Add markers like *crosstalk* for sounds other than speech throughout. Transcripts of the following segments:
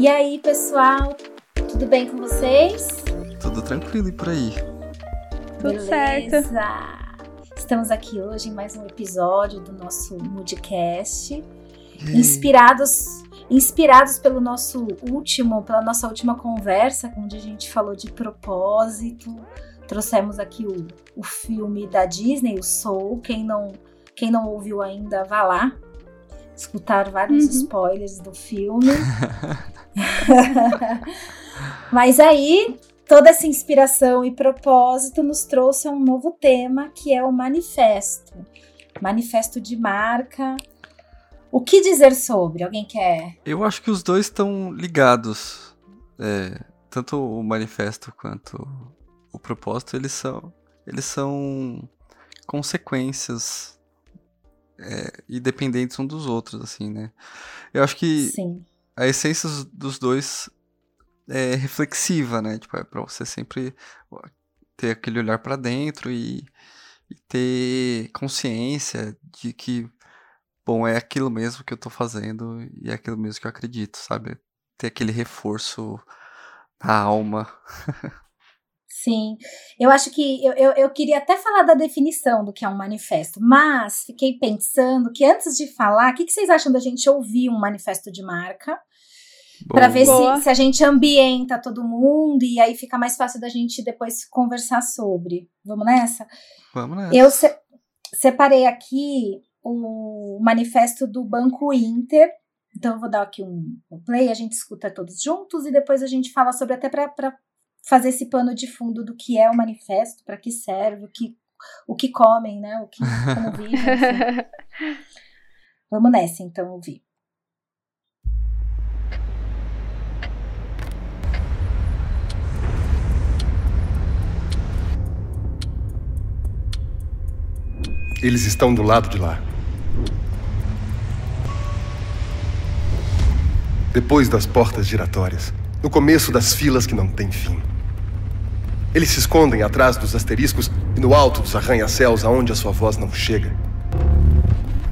E aí, pessoal, tudo bem com vocês? Tudo tranquilo e por aí? Tudo Beleza. certo. Estamos aqui hoje em mais um episódio do nosso Moodcast, inspirados inspirados pelo nosso último, pela nossa última conversa, onde a gente falou de propósito. Trouxemos aqui o, o filme da Disney, o Soul. Quem não, quem não ouviu ainda, vá lá escutar vários Uhum. spoilers do filme. *laughs* *laughs* Mas aí, toda essa inspiração e propósito nos trouxe a um novo tema, que é o manifesto. Manifesto de marca. O que dizer sobre? Alguém quer? Eu acho que os dois estão ligados. É, tanto o manifesto quanto o propósito, eles são, eles são consequências é, independentes um dos outros, assim, né? Eu acho que Sim. A essência dos dois é reflexiva, né? Tipo, é pra você sempre ter aquele olhar pra dentro e, e ter consciência de que, bom, é aquilo mesmo que eu tô fazendo e é aquilo mesmo que eu acredito, sabe? Ter aquele reforço na alma. *laughs* Sim, eu acho que eu, eu, eu queria até falar da definição do que é um manifesto, mas fiquei pensando que antes de falar, o que, que vocês acham da gente ouvir um manifesto de marca? Para ver se, se a gente ambienta todo mundo e aí fica mais fácil da gente depois conversar sobre. Vamos nessa? Vamos nessa. Eu se- separei aqui o manifesto do Banco Inter. Então, eu vou dar aqui um, um play, a gente escuta todos juntos e depois a gente fala sobre até para fazer esse pano de fundo do que é o manifesto, para que serve, o que, o que comem, né? O que *laughs* como vivem. enfim. Vamos nessa, então, ouvir. Eles estão do lado de lá. Depois das portas giratórias, no começo das filas que não têm fim. Eles se escondem atrás dos asteriscos e no alto dos arranha-céus aonde a sua voz não chega.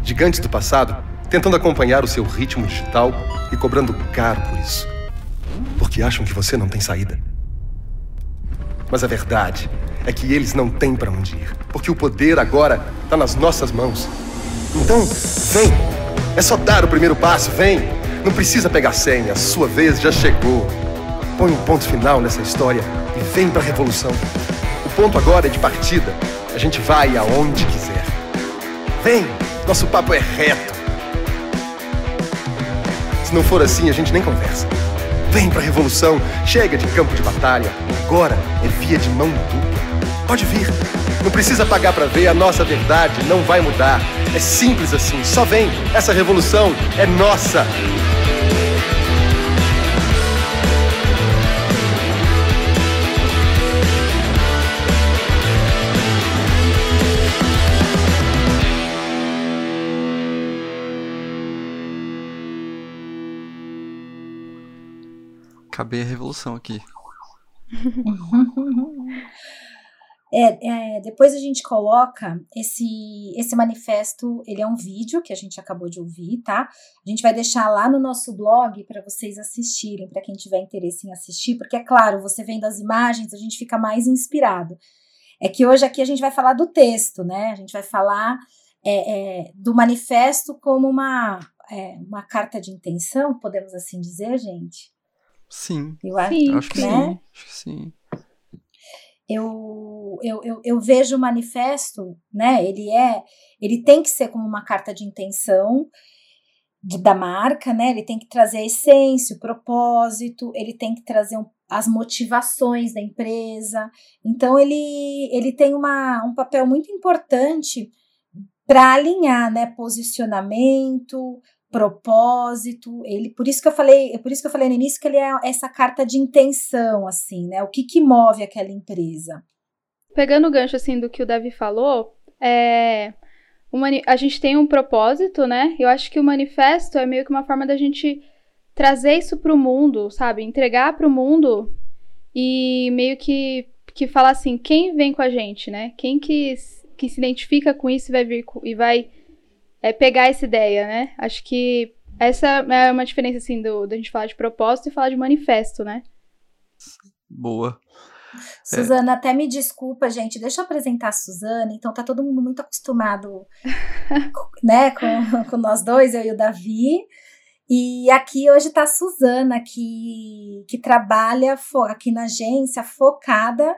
Gigantes do passado, tentando acompanhar o seu ritmo digital e cobrando caro por isso. Porque acham que você não tem saída. Mas a verdade é que eles não têm para onde ir, porque o poder agora está nas nossas mãos. Então, vem! É só dar o primeiro passo, vem! Não precisa pegar senha, a sua vez já chegou. Põe um ponto final nessa história e vem para a revolução. O ponto agora é de partida. A gente vai aonde quiser. Vem! Nosso papo é reto. Se não for assim, a gente nem conversa. Vem pra revolução, chega de campo de batalha. Agora é via de mão dupla. Pode vir. Não precisa pagar pra ver, a nossa verdade não vai mudar. É simples assim, só vem. Essa revolução é nossa. Acabei a revolução aqui. *laughs* É, é, depois a gente coloca esse, esse manifesto, ele é um vídeo que a gente acabou de ouvir, tá? A gente vai deixar lá no nosso blog para vocês assistirem, para quem tiver interesse em assistir, porque é claro, você vendo as imagens, a gente fica mais inspirado. É que hoje aqui a gente vai falar do texto, né? A gente vai falar é, é, do manifesto como uma, é, uma carta de intenção, podemos assim dizer, gente? Sim, Eu acho, Sim. acho que né? sim. Acho que sim. eu, eu, eu, eu vejo o manifesto, né? Ele é, ele tem que ser como uma carta de intenção de- da marca, né? Ele tem que trazer a essência, o propósito, ele tem que trazer um- as motivações da empresa. Então ele, ele tem uma, um papel muito importante para alinhar, né? Posicionamento, propósito, ele, por isso que eu falei, por isso que eu falei no início que ele é essa carta de intenção, assim, né? O que que move aquela empresa? Pegando o gancho assim do que o Davi falou, é, o a gente tem um propósito, né? Eu acho que o manifesto é meio que uma forma da gente trazer isso pro mundo, sabe? Entregar pro mundo e meio que, que falar assim, quem vem com a gente, né? Quem que, que se identifica com isso e vai vir e vai é, pegar essa ideia, né? Acho que Essa é uma diferença, assim, do, da gente falar de propósito e falar de manifesto, né? Boa. Suzana, é. até me desculpa, gente. Deixa eu apresentar a Suzana. Então, tá todo mundo muito acostumado *laughs* né, com, com nós dois, eu e o Davi. E aqui hoje está a Suzana, que, que trabalha aqui na agência focada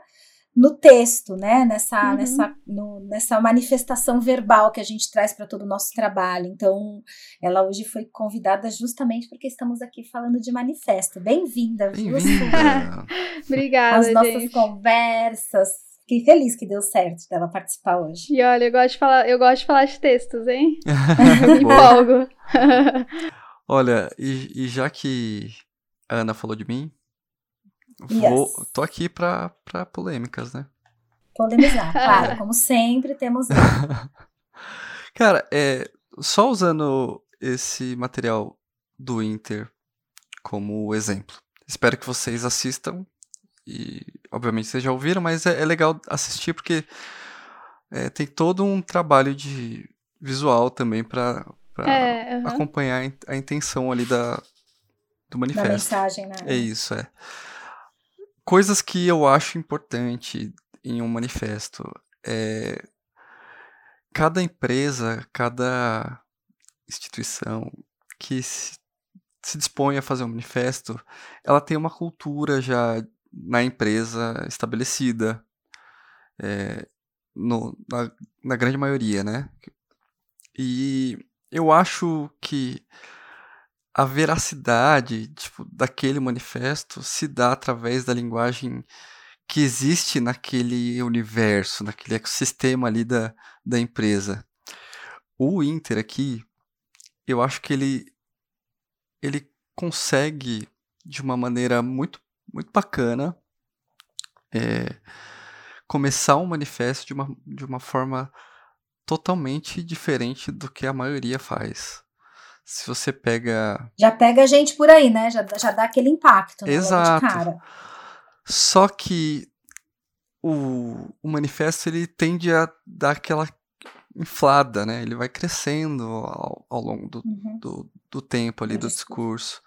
no texto, né? Nessa, uhum. nessa, no, nessa manifestação verbal que a gente traz para todo o nosso trabalho. Então, ela hoje foi convidada justamente porque estamos aqui falando de manifesto. Bem-vinda, viu? *laughs* Obrigada, As nossas gente. conversas. Fiquei feliz que deu certo dela participar hoje. E olha, eu gosto de falar, eu gosto de falar de textos, hein? *laughs* eu me empolgo. olha, e, e já que a Ana falou de mim, Vou, yes. tô aqui para polêmicas, né? Polemizar, *laughs* claro, como sempre temos. *laughs* Cara, é, só usando esse material do Inter como exemplo. Espero que vocês assistam e, obviamente, vocês já ouviram, mas é, é legal assistir porque é, tem todo um trabalho de visual também para é, uhum. acompanhar a intenção ali da, do manifesto. Da mensagem, né? É isso, é coisas que eu acho importante em um manifesto é cada empresa, cada instituição que se, se dispõe a fazer um manifesto, ela tem uma cultura já na empresa estabelecida, é, no, na, na grande maioria, né? E eu acho que a veracidade tipo, daquele manifesto se dá através da linguagem que existe naquele universo, naquele ecossistema ali da, da empresa. O Inter aqui, eu acho que ele, ele consegue, de uma maneira muito, muito bacana, é, começar um manifesto de uma, de uma forma totalmente diferente do que a maioria faz se você pega. Já pega a gente por aí, né? Já, já dá aquele impacto, né? Exato. Só que o, o manifesto ele tende a dar aquela inflada, né? Ele vai crescendo ao, ao longo do, uhum. do, do, tempo ali, do discurso.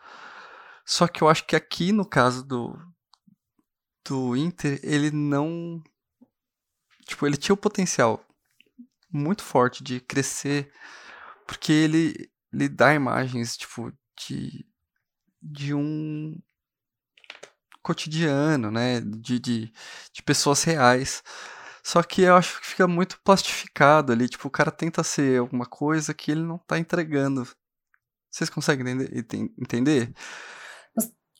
Só que eu acho que aqui, no caso do, do Inter, ele não. Tipo, ele tinha o potencial muito forte de crescer, porque ele, ele dá imagens, tipo, de, de um cotidiano, né? De, de, de pessoas reais. Só que eu acho que fica muito plastificado ali. Tipo, o cara tenta ser alguma coisa que ele não tá entregando. Vocês conseguem entender?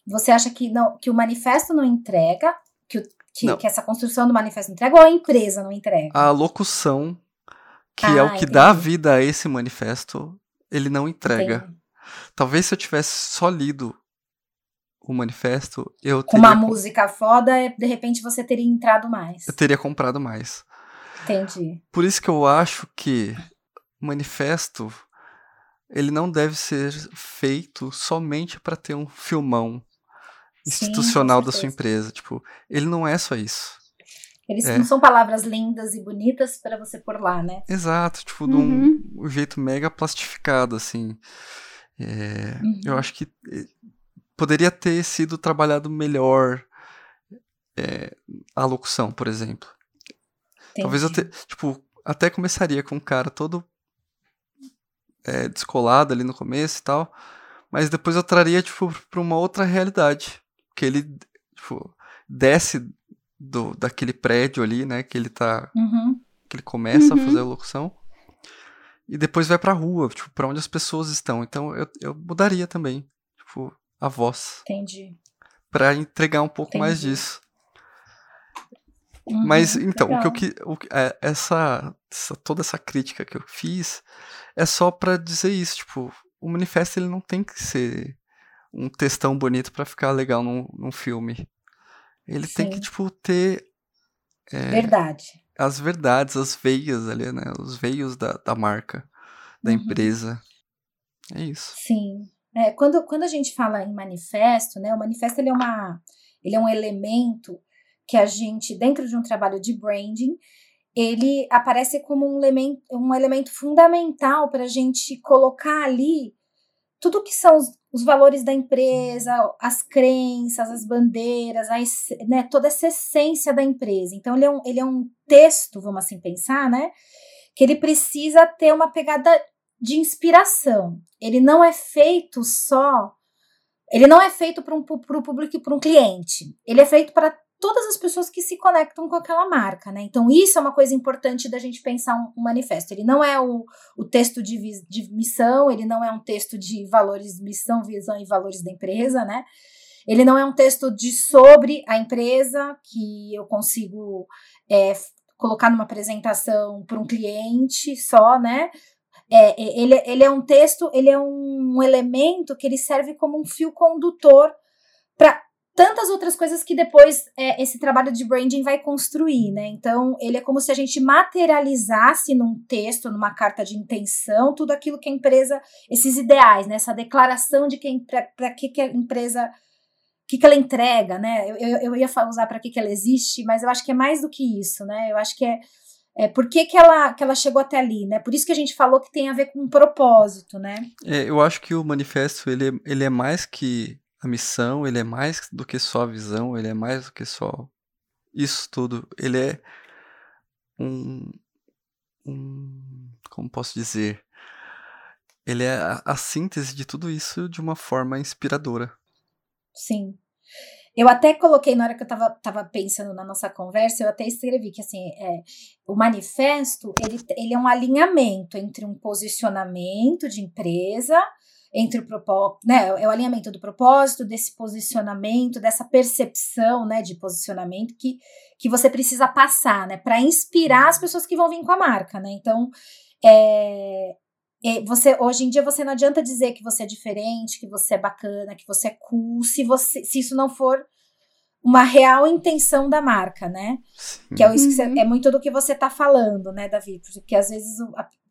Você acha que, não, que o manifesto não entrega? Que, que, que, essa construção do manifesto não entrega ou a empresa não entrega? A locução, que ah, é o que entendi. dá vida a esse manifesto, ele não entrega. Entendi. Talvez se eu tivesse só lido o manifesto, eu Com uma música foda, de repente você teria entrado mais. Eu teria comprado mais. Entendi. Por isso que eu acho que o manifesto ele não deve ser feito somente para ter um filmão institucional Sim, da sua empresa. Tipo, ele não é só isso. Eles é. não são palavras lindas e bonitas para você pôr lá, né? Exato, tipo, de um, um uhum. jeito mega plastificado, assim. É, uhum. Eu acho que eh, poderia ter sido trabalhado melhor é, a locução, por exemplo. Entendi. Talvez eu te, tipo, até começaria com um cara todo é, descolado ali no começo e tal, mas depois eu traria, tipo, pra uma outra realidade. Que ele, tipo, desce do, daquele prédio ali, né? Que ele tá. Uhum. Que ele começa uhum. a fazer a locução. E depois vai pra rua, tipo, pra onde as pessoas estão. Então eu, eu mudaria também, tipo, a voz. Entendi. Pra entregar um pouco Entendi. mais disso. Uhum, Mas então, legal. o que eu o, é, essa, essa, toda essa crítica que eu fiz é só para dizer isso, tipo, o manifesto ele não tem que ser um textão bonito para ficar legal num, num filme. Ele Sim. tem que, tipo, ter. É, Verdade. As verdades, as veias ali, né? Os veios da, da marca, da uhum. empresa. É isso. Sim. É, quando, quando a gente fala em manifesto, né? O manifesto ele é, uma, ele é um elemento que a gente, dentro de um trabalho de branding, ele aparece como um elemento, um elemento fundamental para a gente colocar ali tudo que são os, os, valores da empresa, as crenças, as bandeiras, a, né, toda essa essência da empresa. Então, ele é, um, ele é um texto, vamos assim pensar, né? Que ele precisa ter uma pegada de inspiração. Ele não é feito só. Ele não é feito para um pro público, para um cliente. Ele é feito para todas as pessoas que se conectam com aquela marca, né? Então, isso é uma coisa importante da gente pensar um, um manifesto. Ele não é o, o texto de, de missão, ele não é um texto de valores, missão, visão e valores da empresa, né? Ele não é um texto de sobre a empresa que eu consigo é, colocar numa apresentação para um cliente só, né? É, é, ele, ele é um texto, ele é um elemento que ele serve como um fio condutor para tantas outras coisas que depois é, esse trabalho de branding vai construir, né? Então, ele é como se a gente materializasse num texto, numa carta de intenção, tudo aquilo que a empresa, esses ideais, né? Essa declaração de quem para que, que a empresa que, que ela entrega, né? Eu, eu, eu ia usar para que, que ela existe, mas eu acho que é mais do que isso, né? Eu acho que é, é por que, que, ela, que ela chegou até ali, né? Por isso que a gente falou que tem a ver com um propósito, né? É, eu acho que o manifesto ele, ele é mais que a missão, ele é mais do que só a visão, ele é mais do que só isso tudo. Ele é um. um como posso dizer? Ele é a, a síntese de tudo isso de uma forma inspiradora. Sim. Eu até coloquei, na hora que eu estava tava pensando na nossa conversa, eu até escrevi que assim, é, o manifesto ele, ele é um alinhamento entre um posicionamento de empresa entre o propósito, né, é o alinhamento do propósito, desse posicionamento, dessa percepção, né, de posicionamento que, que você precisa passar, né, para inspirar as pessoas que vão vir com a marca, né? Então, é, é, você hoje em dia você não adianta dizer que você é diferente, que você é bacana, que você é cool, se você se isso não for uma real intenção da marca, né? Sim. Que é isso que você, uhum. é muito do que você tá falando, né, Davi? Porque às vezes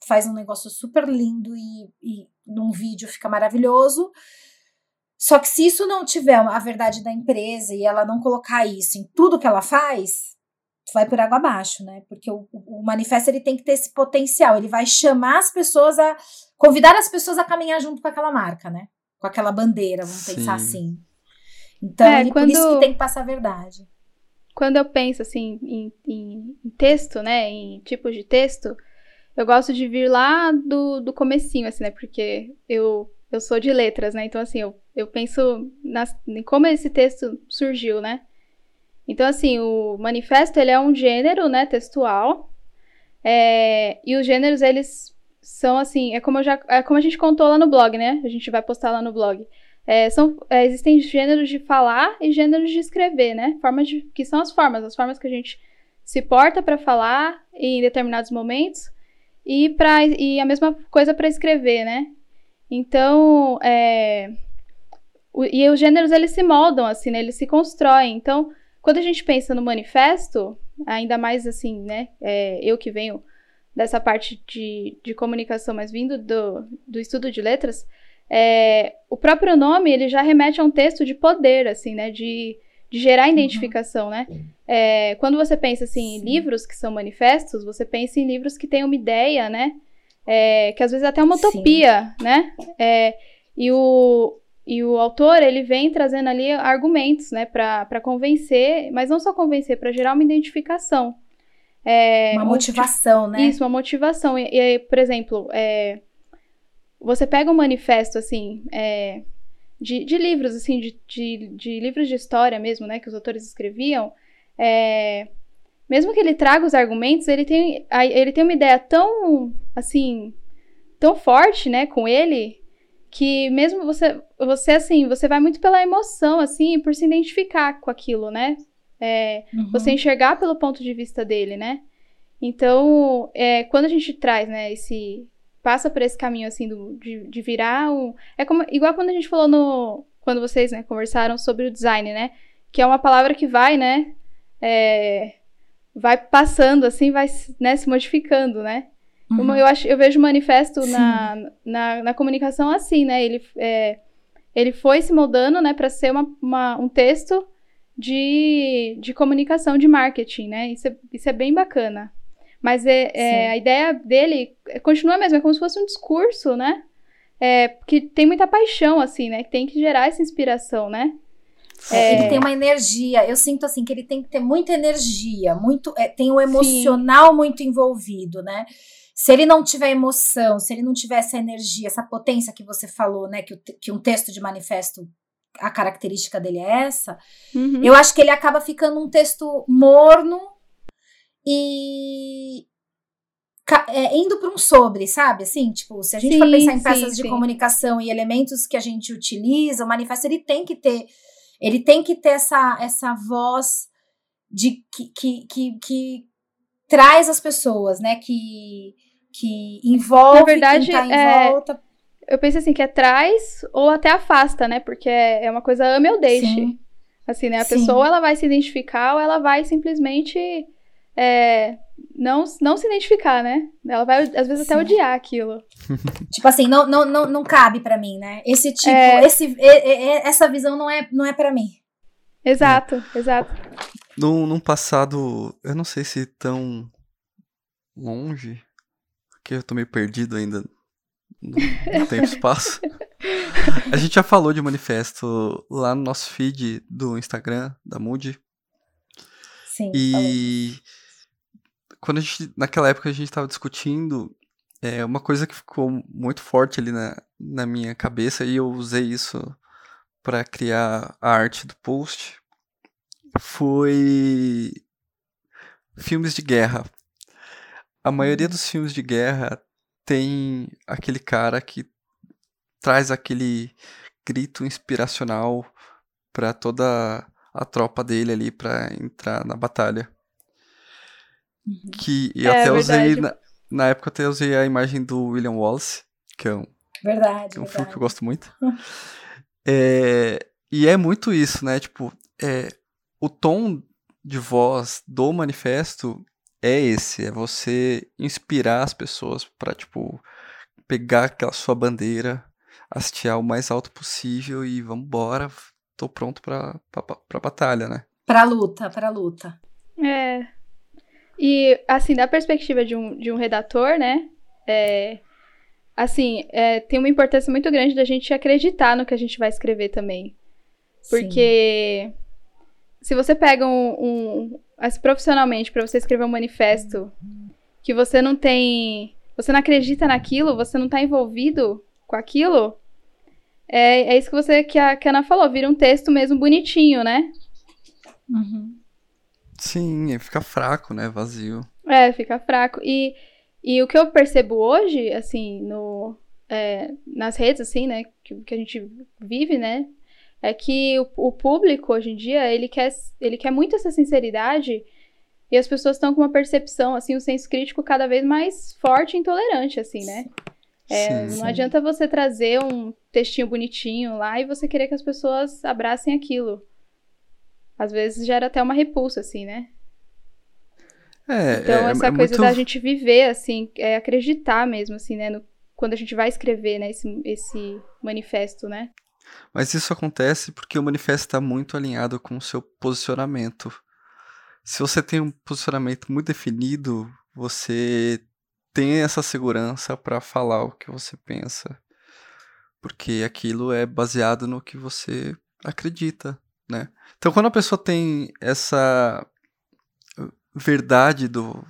faz um negócio super lindo e, e num vídeo fica maravilhoso. Só que se isso não tiver a verdade da empresa e ela não colocar isso em tudo que ela faz, vai por água abaixo, né? Porque o, o manifesto ele tem que ter esse potencial, ele vai chamar as pessoas a convidar as pessoas a caminhar junto com aquela marca, né? Com aquela bandeira, vamos Sim. pensar assim. Então, é, ele, quando... por isso que tem que passar a verdade. Quando eu penso assim em, em, em texto, né, em tipos de texto, eu gosto de vir lá do, do comecinho, assim, né? Porque eu, eu sou de letras, né? Então, assim, eu, eu penso nas, em como esse texto surgiu, né? Então, assim, o manifesto, ele é um gênero, né, textual. É, e os gêneros, eles são, assim, é como, já, é como a gente contou lá no blog, né? A gente vai postar lá no blog. É, são, é, existem gêneros de falar e gêneros de escrever, né? Formas de, que são as formas, as formas que a gente se porta para falar em determinados momentos e, pra, e a mesma coisa para escrever, né? Então, é, o, e os gêneros eles se moldam, assim, né? Eles se constroem. Então, quando a gente pensa no manifesto, ainda mais assim, né? É, eu que venho dessa parte de, de comunicação, mas vindo do, do estudo de letras, é, o próprio nome ele já remete a um texto de poder, assim, né? De, de gerar uhum. identificação, né? É, quando você pensa assim, em livros que são manifestos, você pensa em livros que têm uma ideia, né? É, que às vezes é até uma utopia, Sim. né? É, e, o, e o autor, ele vem trazendo ali argumentos, né? para convencer, mas não só convencer, para gerar uma identificação. É, uma motivação, né? Isso, uma motivação. E, e por exemplo, é, você pega um manifesto, assim, é, de, de livros, assim, de, de, de, livros de história mesmo, né, que os autores escreviam, é, mesmo que ele traga os argumentos, ele tem, ele tem uma ideia tão, assim, tão forte, né, com ele, que mesmo você, você, assim, você vai muito pela emoção, assim, por se identificar com aquilo, né, é, uhum. você enxergar pelo ponto de vista dele, né, então, é, quando a gente traz, né, esse, passa por esse caminho, assim, do, de, de virar um... É como, igual quando a gente falou no... Quando vocês, né, conversaram sobre o design, né? Que é uma palavra que vai, né? É, vai passando, assim, vai né, se modificando, né? Uhum. Eu, acho, eu vejo o manifesto na, na, na, comunicação assim, né? Ele, é, ele foi se moldando, né, para ser uma, uma, um texto de, de comunicação, de marketing, né? Isso é, isso é bem bacana. Mas é, é a ideia dele continua a mesma, é como se fosse um discurso, né? é, que tem muita paixão, assim, né? Que tem que gerar essa inspiração, né? É, ele tem uma energia. Eu sinto assim que ele tem que ter muita energia, muito, é, tem o emocional Sim. muito envolvido, né? Se ele não tiver emoção, se ele não tiver essa energia, essa potência que você falou, né? Que, que um texto de manifesto, a característica dele é essa. Uhum. Eu acho que ele acaba ficando um texto morno e é, indo para um sobre, sabe? Assim, tipo, se a gente sim, for pensar em peças sim, de sim. comunicação e elementos que a gente utiliza, o manifesto ele tem que ter ele tem que ter essa, essa voz de que, que, que, que traz as pessoas, né? Que, que envolve Na verdade, quem tá em é, volta. Eu penso assim, que é traz ou até afasta, né? Porque é, é uma coisa ame ou deixe. Sim. Assim, né? A pessoa ela vai se identificar ou ela vai simplesmente é, não, não se identificar, né? Ela vai, às vezes, Sim. até odiar aquilo. *laughs* tipo assim, não, não, não, não cabe para mim, né? Esse tipo, é... esse, essa visão não é, não é para mim. Exato, é. exato. Num, num passado, eu não sei se tão longe, que eu tô meio perdido ainda no, no tempo e espaço. *laughs* A gente já falou de manifesto lá no nosso feed do Instagram, da Moody. Sim. E quando a gente, naquela época a gente estava discutindo, é uma coisa que ficou muito forte ali na, na minha cabeça e eu usei isso para criar a arte do post foi filmes de guerra. A maioria dos filmes de guerra tem aquele cara que traz aquele grito inspiracional para toda a tropa dele ali para entrar na batalha. Uhum. Que eu é, até usei, na, na, época eu até usei a imagem do William Wallace, que é um, verdade, que é um verdade. filme que eu gosto muito. *laughs* é, e é muito isso, né? Tipo, é, o tom de voz do manifesto é esse, é você inspirar as pessoas para tipo pegar aquela sua bandeira, hastear o mais alto possível e vamos embora, tô pronto para para batalha, né? Para luta, para luta. É, e, assim, da perspectiva de um, de um redator, né? É, assim, é, tem uma importância muito grande da gente acreditar no que a gente vai escrever também. Porque Sim. se você pega um, um assim, profissionalmente para você escrever um manifesto que você não tem, você não acredita naquilo, você não está envolvido com aquilo, é, é isso que você que a, que a Ana falou, vira um texto mesmo bonitinho, né? Uhum. Sim, fica fraco, né? Vazio. É, fica fraco. E, e o que eu percebo hoje, assim, no, é, nas redes, assim, né? Que, que a gente vive, né? É que o, o público, hoje em dia, ele quer, ele quer muito essa sinceridade e as pessoas estão com uma percepção, assim, um senso crítico cada vez mais forte e intolerante, assim, né? É, sim, não adianta você trazer um textinho bonitinho lá e você querer que as pessoas abracem aquilo às vezes gera até uma repulsa, assim, né? É, então, é, essa é coisa muito... da gente viver, assim, é acreditar mesmo, assim, né? No, quando a gente vai escrever, né, esse, esse manifesto, né? Mas isso acontece porque o manifesto está muito alinhado com o seu posicionamento. Se você tem um posicionamento muito definido, você tem essa segurança para falar o que você pensa. Porque aquilo é baseado no que você acredita né? Então, quando a pessoa tem essa verdade do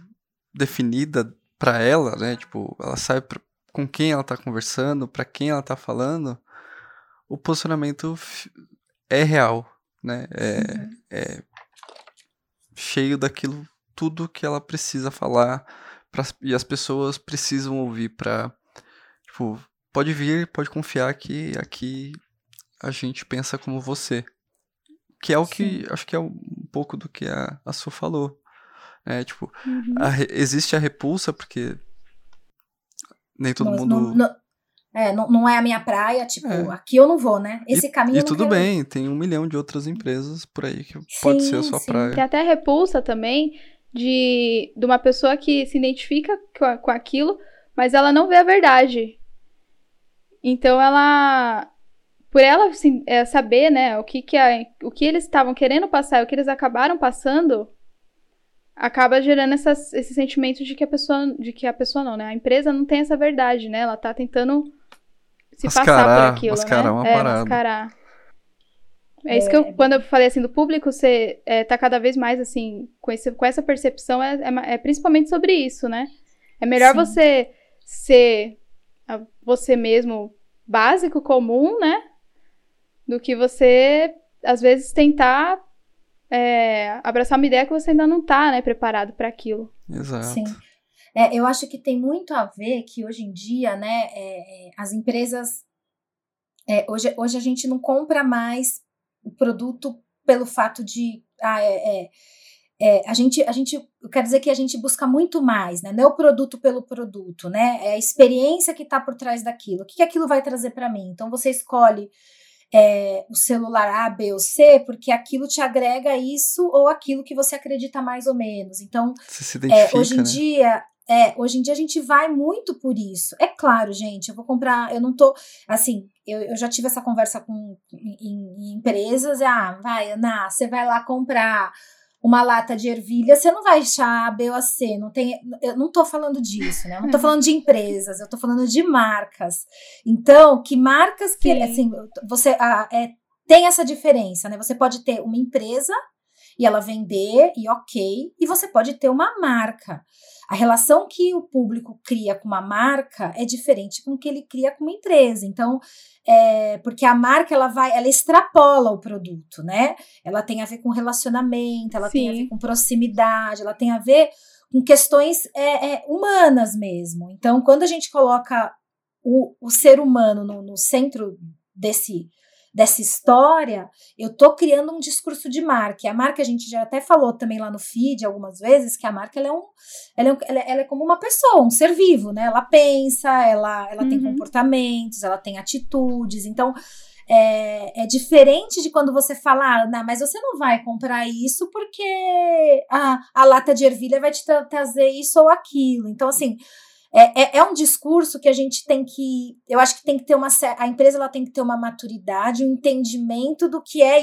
definida para ela, né? Tipo, ela sabe pra, com quem ela tá conversando, para quem ela tá falando, o posicionamento é real, né? É, uhum. é cheio daquilo tudo que ela precisa falar pra, e as pessoas precisam ouvir para tipo, pode vir, pode confiar que aqui a gente pensa como você, que é o que, Sim. acho que é um pouco do que a, a Su falou. É, tipo, uhum. a, existe a repulsa, porque nem todo mundo... Não, não, é, não, não é a minha praia, tipo, é. aqui eu não vou, né? Esse e, caminho E tudo bem, tem um milhão de outras empresas por aí que sim, pode ser a sua sim. praia. Tem até repulsa também de, de uma pessoa que se identifica com, com aquilo, mas ela não vê a verdade. Então ela por ela assim, é, saber, né, o que, que, a, o que eles estavam querendo passar e o que eles acabaram passando, acaba gerando essas, esse sentimento de que a pessoa, de que a pessoa não, né, a empresa não tem essa verdade, né, ela tá tentando se Mascarar, passar por aquilo, mascarar né? uma é, parada. mascarar. É isso que eu, quando eu falei assim do público, você é, tá cada vez mais assim, com, esse, com essa percepção, é, é é principalmente sobre isso, né? É melhor Sim. você ser você mesmo básico, comum, né? Do que você, às vezes, tentar é, abraçar uma ideia que você ainda não tá, né, preparado para aquilo. Exato. Sim. É, eu acho que tem muito a ver que hoje em dia, né, é, é, as empresas. é, hoje, hoje a gente não compra mais o produto pelo fato de. Ah, é, é, é, a gente, a gente, eu quero dizer que a gente busca muito mais, né? Não é o produto pelo produto, né? É a experiência que está por trás daquilo. O que, que aquilo vai trazer para mim? Então você escolhe é, o celular A, B ou C, porque aquilo te agrega isso ou aquilo que você acredita mais ou menos. Então, é, hoje em né? dia, é, hoje em dia a gente vai muito por isso. É claro, gente, eu vou comprar, eu não tô, assim, eu, eu já tive essa conversa com em, em empresas, ah, vai, Ana, você vai lá comprar uma lata de ervilha, você não vai achar A, B ou a C, não tem, eu não tô falando disso, né? Eu não tô *laughs* falando de empresas, eu tô falando de marcas. Então, que marcas que, Sim. assim, você ah, é, tem essa diferença, né? Você pode ter uma empresa e ela vender e ok, e você pode ter uma marca. A relação que o público cria com uma marca é diferente com que ele cria com uma empresa. Então, é, porque a marca ela vai, ela extrapola o produto, né? Ela tem a ver com relacionamento, ela tem a Sim. ver com proximidade, ela tem a ver com questões é, é, humanas mesmo. Então, quando a gente coloca o, o ser humano no, no centro desse dessa história, eu tô criando um discurso de marca. E a marca, a gente já até falou também lá no feed algumas vezes, que a marca ela é, um, ela é, um- ela é- é como uma pessoa, um ser vivo, né? Ela pensa, ela, ela tem Uhum. comportamentos, ela tem atitudes. Então, é, é diferente de quando você fala, ah, mas você não vai comprar isso porque a, a lata de ervilha vai te tra- trazer isso ou aquilo. Então, assim, é, é, é um discurso que a gente tem que. Eu acho que tem que ter uma. A empresa ela tem que ter uma maturidade, um entendimento do que é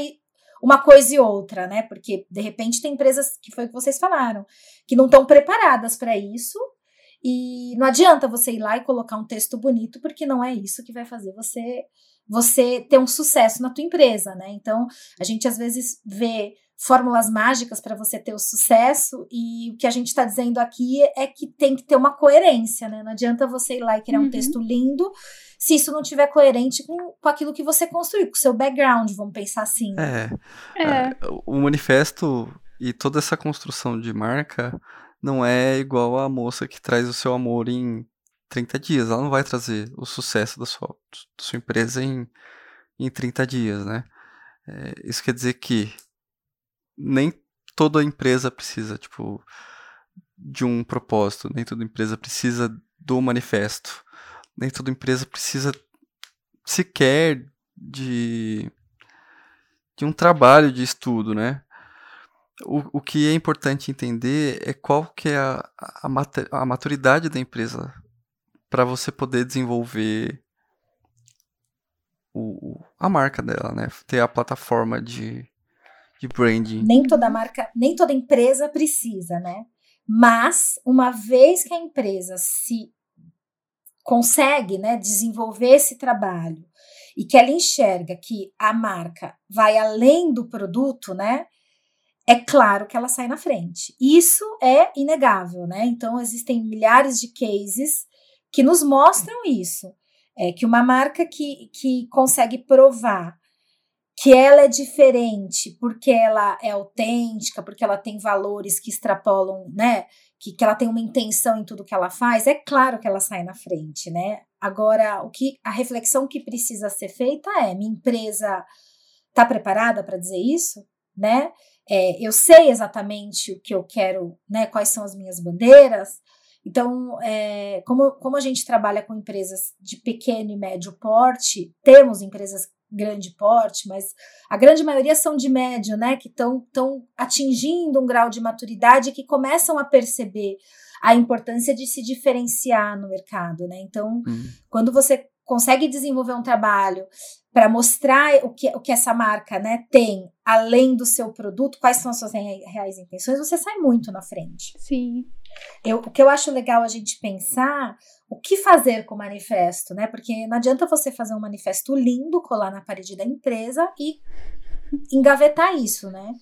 uma coisa e outra, né? Porque, de repente, tem empresas, que foi o que vocês falaram, que não estão preparadas para isso. E não adianta você ir lá e colocar um texto bonito, porque não é isso que vai fazer você você ter um sucesso na tua empresa, né? Então, a gente às vezes vê fórmulas mágicas para você ter o sucesso e o que a gente está dizendo aqui é que tem que ter uma coerência, né? Não adianta você ir lá e criar Uhum. um texto lindo se isso não tiver coerente com, com aquilo que você construiu, com o seu background, vamos pensar assim. né? É, É, o manifesto e toda essa construção de marca não é igual a moça que traz o seu amor em 30 dias. Ela não vai trazer o sucesso da sua, da sua empresa em, em 30 dias, né? É, isso quer dizer que nem toda empresa precisa, tipo, de um propósito, nem toda empresa precisa do manifesto, nem toda empresa precisa sequer de, de um trabalho de estudo, né? O, o que é importante entender é qual que é a, a, a maturidade da empresa para você poder desenvolver o- a marca dela, né? Ter a plataforma de, de branding. Nem toda marca, nem toda empresa precisa, né? Mas uma vez que a empresa se consegue, né, desenvolver esse trabalho e que ela enxerga que a marca vai além do produto, né? É claro que ela sai na frente. Isso é inegável, né? Então existem milhares de cases que nos mostram isso. É que uma marca que, que consegue provar que ela é diferente porque ela é autêntica, porque ela tem valores que extrapolam, né? Que, que ela tem uma intenção em tudo que ela faz, é claro que ela sai na frente, né? Agora, o que a reflexão que precisa ser feita é: minha empresa está preparada para dizer isso, né? É, eu sei exatamente o que eu quero, né? Quais são as minhas bandeiras. Então, é, como, como a gente trabalha com empresas de pequeno e médio porte, temos empresas grande porte, mas a grande maioria são de médio, né? Que estão atingindo um grau de maturidade que começam a perceber a importância de se diferenciar no mercado, né? Então, Hum. quando você consegue desenvolver um trabalho para mostrar o que, o que essa marca né, tem além do seu produto, quais são as suas re- reais intenções, você sai muito na frente. sim. Eu, o que eu acho legal a gente pensar o que fazer com o manifesto, né? Porque não adianta você fazer um manifesto lindo, colar na parede da empresa e engavetar isso, né?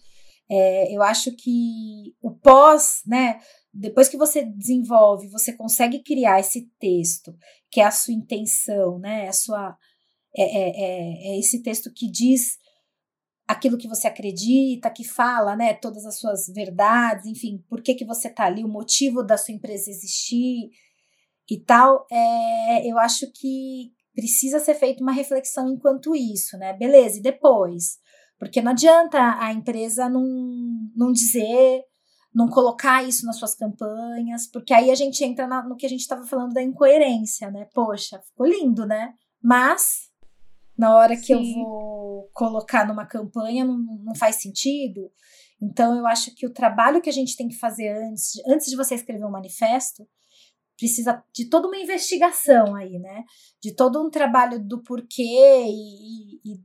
É, eu acho que o pós, né? Depois que você desenvolve, você consegue criar esse texto, que é a sua intenção, né? A sua, é, é, é, é esse texto que diz aquilo que você acredita, que fala, né, todas as suas verdades, enfim, por que que você tá ali, o motivo da sua empresa existir e tal, é, eu acho que precisa ser feita uma reflexão enquanto isso, né, beleza, e depois? Porque não adianta a empresa não, não dizer, não colocar isso nas suas campanhas, porque aí a gente entra na, no que a gente estava falando da incoerência, né, poxa, ficou lindo, né, mas na hora Sim. que eu vou colocar numa campanha não, não faz sentido. Então, eu acho que o trabalho que a gente tem que fazer antes, antes de você escrever um manifesto, precisa de toda uma investigação aí, né? De todo um trabalho do porquê e, e,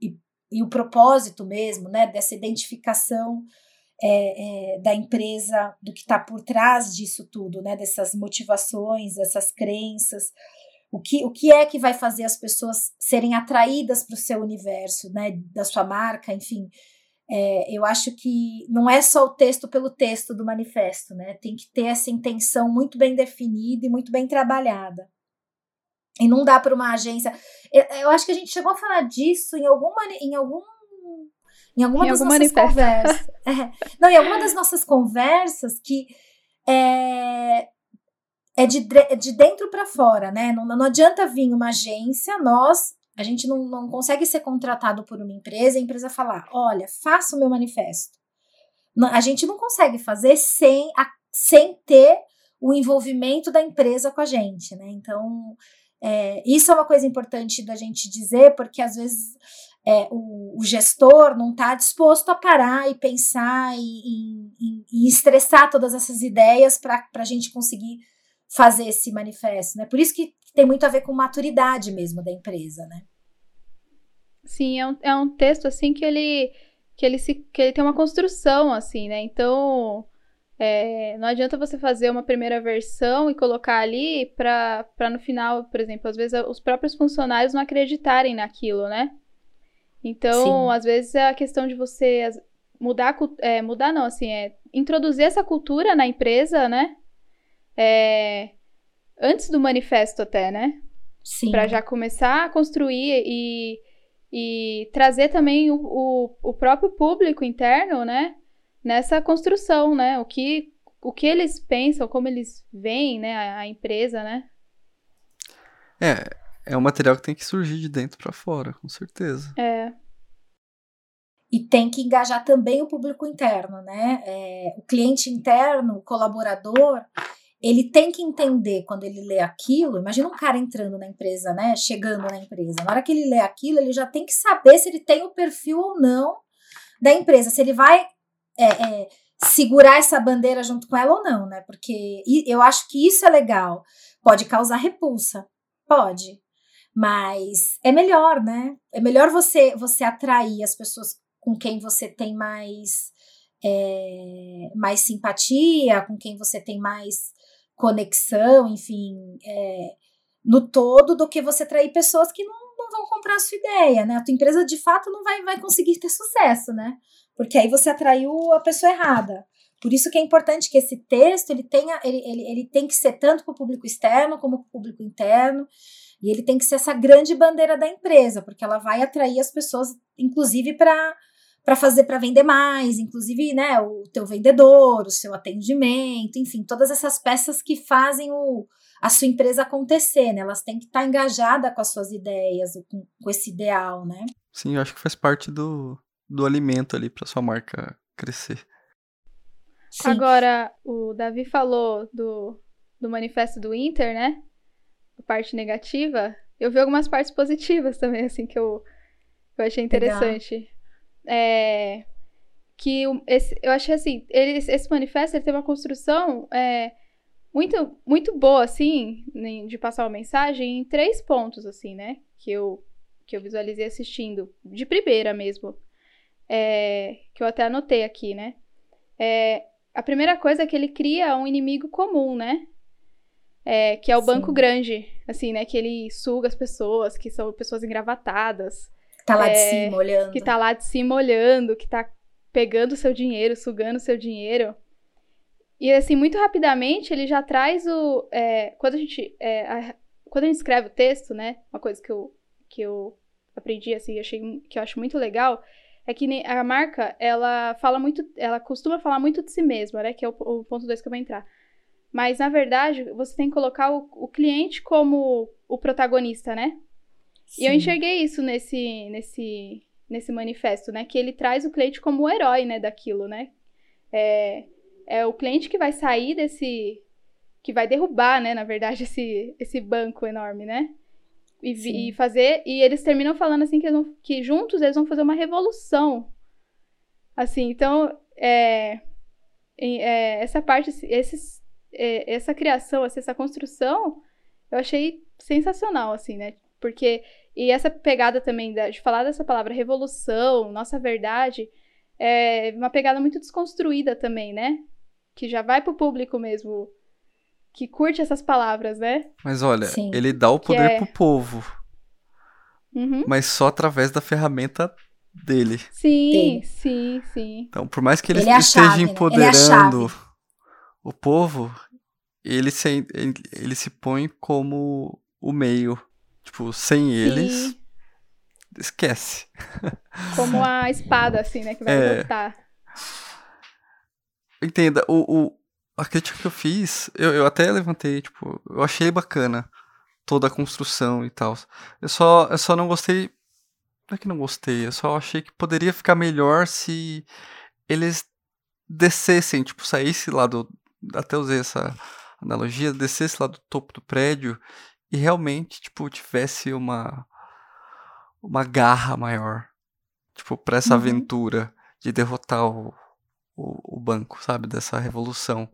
e, e o propósito mesmo, né? Dessa identificação é, é, da empresa, do que está por trás disso tudo, né? Dessas motivações, dessas crenças. O que, o que é que vai fazer as pessoas serem atraídas para o seu universo, né, da sua marca, enfim. É, eu acho que não é só o texto pelo texto do manifesto, né? Tem que ter essa intenção muito bem definida e muito bem trabalhada. E não dá para uma agência. Eu, eu, acho que a gente chegou a falar disso em algum em algum em alguma em das nossas conversas. *laughs* É, não, em alguma das nossas conversas que é, é de, de dentro para fora, né? Não, não adianta vir uma agência, nós, a gente não, não consegue ser contratado por uma empresa e a empresa falar: olha, faça o meu manifesto. A gente não consegue fazer sem, a, sem ter o envolvimento da empresa com a gente, né? Então, é, isso é uma coisa importante da gente dizer, porque às vezes é, o, o, gestor não está disposto a parar e pensar e, e, e estressar todas essas ideias para a gente conseguir fazer esse manifesto, né? Por isso que tem muito a ver com maturidade mesmo da empresa, né? Sim, é um, é um texto assim que ele que ele se que ele tem uma construção assim, né? Então é, não adianta você fazer uma primeira versão e colocar ali para no final, por exemplo, às vezes os próprios funcionários não acreditarem naquilo, né? Então, Sim. às vezes é a questão de você mudar, é, mudar não, assim, é introduzir essa cultura na empresa, né? É, antes do manifesto até, né? Sim. Para já começar a construir e, e trazer também o, o, o, próprio público interno, né? Nessa construção, né? O que, o que eles pensam, como eles veem, né? A, a empresa, né? É, é um material que tem que surgir de dentro para fora, com certeza. É. E tem que engajar também o público interno, né? É, o cliente interno, o colaborador, ele tem que entender quando ele lê aquilo. Imagina um cara entrando na empresa, né? Chegando na empresa. Na hora que ele lê aquilo, ele já tem que saber se ele tem o perfil ou não da empresa, se ele vai é, é, segurar essa bandeira junto com ela ou não, né? Porque eu acho que isso é legal. Pode causar repulsa, pode, mas é melhor, né? É melhor você você atrair as pessoas com quem você tem mais é, mais simpatia, com quem você tem mais conexão, enfim, é, no todo, do que você trair pessoas que não, não vão comprar a sua ideia, né? A tua empresa de fato não vai, vai conseguir ter sucesso, né? Porque aí você atraiu a pessoa errada. Por isso que é importante que esse texto ele tenha, ele, ele, ele tem que ser tanto para o público externo como para o público interno. E ele tem que ser essa grande bandeira da empresa, porque ela vai atrair as pessoas, inclusive, para para fazer para vender mais, inclusive, né, o teu vendedor, o seu atendimento, enfim, todas essas peças que fazem o, a sua empresa acontecer, né? Elas têm que estar tá engajadas com as suas ideias, com, com esse ideal, né? Sim, eu acho que faz parte do, do alimento ali para sua marca crescer. Sim. Agora, o Davi falou do, do manifesto do Inter, né? A parte negativa. Eu vi algumas partes positivas também, assim, que eu, eu achei interessante. Legal é, que esse, eu achei assim, ele, esse manifesto ele tem uma construção é, muito, muito boa, assim, de passar uma mensagem em três pontos, assim, né? Que eu, que eu visualizei assistindo, de primeira mesmo. É, que eu até anotei aqui, né? É, a primeira coisa é que ele cria um inimigo comum, né? É, que é o Sim. banco grande, assim, né? Que ele suga as pessoas, que são pessoas engravatadas, Tá lá de É, cima olhando. que tá lá de cima olhando, que tá pegando seu dinheiro, sugando seu dinheiro. E assim, muito rapidamente ele já traz o. é, quando a gente. é, a- quando a gente escreve o texto, né? Uma coisa que eu, que eu aprendi, assim, achei, que eu acho muito legal, é que a marca, ela fala muito. Ela costuma falar muito de si mesma, né? Que é o, o ponto 2 que eu vou entrar. Mas, na verdade, você tem que colocar o, o cliente como o protagonista, né? E eu Sim. enxerguei isso nesse, nesse, nesse manifesto, né? Que ele traz o cliente como o herói, né, daquilo, né? É, é o cliente que vai sair desse... Que vai derrubar, né, na verdade, *laughs* esse, esse banco enorme, né? E, Sim. e fazer... E eles terminam falando, assim, que, eles vão- que juntos eles vão fazer uma revolução. Assim, então... É, é, essa parte, esses, é, essa criação, assim, essa construção, eu achei sensacional, assim, né? Porque, e essa pegada também da- de falar dessa palavra revolução, nossa verdade, é uma pegada muito desconstruída também, né? Que já vai pro público mesmo, que curte essas palavras, né? Mas olha, Sim. ele dá o poder é- pro povo, Uhum. mas só através da ferramenta dele. Sim, sim, sim. Então, por mais que ele, Ele é esteja chave, né? Ele é empoderando chave. o povo, ele se, ele, ele se põe como o meio. Tipo, sem eles, Sim. esquece. Como a espada, assim, né? Que vai É. lutar. Entenda, o, o, a crítica que eu fiz, eu, eu até levantei, tipo, eu achei bacana toda a construção e tal. Eu só, eu só não gostei. Não é que não gostei, eu só achei que poderia ficar melhor se eles descessem, tipo, saísse lá do. Até usei essa analogia, descesse lá do topo do prédio e realmente, tipo, tivesse uma. Uma garra maior. Tipo, pra essa Uhum. aventura de derrotar o, o, o banco, sabe? Dessa revolução.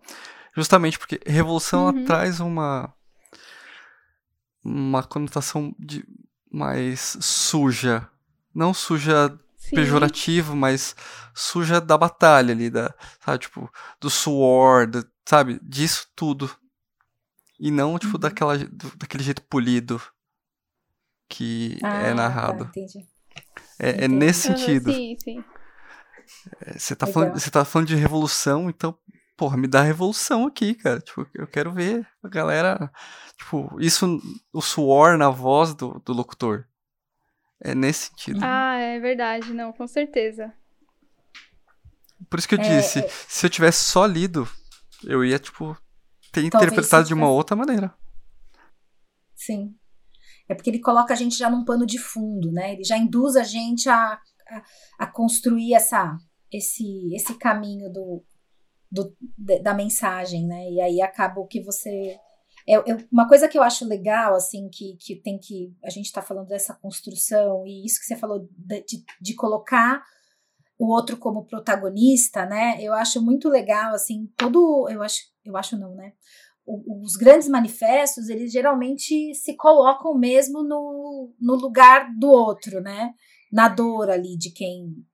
Justamente porque revolução Uhum. traz uma uma conotação de mais suja, não suja Sim. pejorativo, mas suja da batalha ali, da, sabe, tipo, do suor, da- sabe, disso tudo. E não, tipo, Uhum. daquela, daquele jeito polido que Ah, é tá, narrado. entendi. É, é entendi. nesse Aham, sentido. sim, sim. Você tá, Legal. falando, você tá falando de revolução, então, porra, me dá revolução aqui, cara. Tipo, eu quero ver a galera. Tipo, isso, o suor na voz do, do locutor. É nesse sentido. Ah, é verdade, não, com certeza. Por isso que eu É, disse, se eu tivesse só lido, eu ia, tipo, ter Talvez interpretado se de uma outra maneira. Sim. É porque ele coloca a gente já num pano de fundo, né? Ele já induz a gente a, a, a construir essa, esse, esse caminho do, do, da mensagem, né? E aí acaba o que você. É, é uma coisa que eu acho legal, assim, que, que tem que. A gente tá falando dessa construção, e isso que você falou de, de, de colocar o outro como protagonista, né? Eu acho muito legal, assim, todo. Eu acho, eu acho não, né? o- os grandes manifestos, eles geralmente se colocam mesmo no, no lugar do outro, né? Na dor ali de quem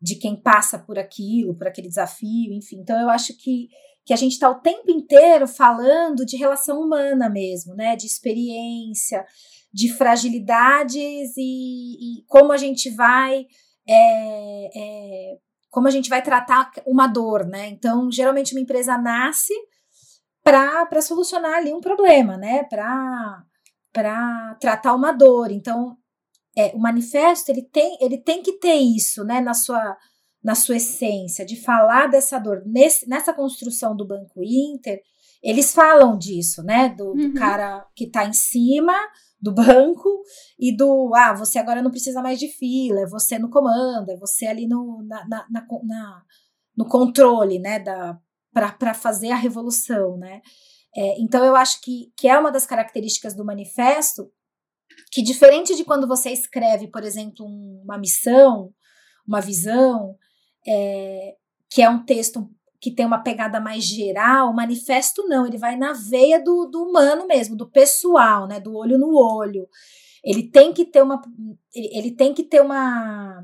de quem passa por aquilo, por aquele desafio, enfim. Então eu acho que, que a gente está o tempo inteiro falando de relação humana mesmo, né? De experiência, de fragilidades e, e como a gente vai é, é, como a gente vai tratar uma dor, né? Então, geralmente uma empresa nasce para solucionar ali um problema, né? Para tratar uma dor. Então, é, o manifesto ele tem, ele tem que ter isso, né? Na sua, na sua essência, de falar dessa dor. Nesse, nessa construção do Banco Inter, eles falam disso, né? Do, do Uhum. cara que está em cima do banco e do ah, você agora não precisa mais de fila, é você no comando, é você ali no, na, na, na, na no controle, né? Da, para fazer a revolução, né? É, então eu acho que, que é uma das características do manifesto que diferente de quando você escreve, por exemplo, um- uma missão, uma visão, é, que é um texto que tem uma pegada mais geral, o manifesto não, ele vai na veia do, do humano mesmo, do pessoal, né, do olho no olho. Ele tem que ter uma, ele, ele tem que ter uma,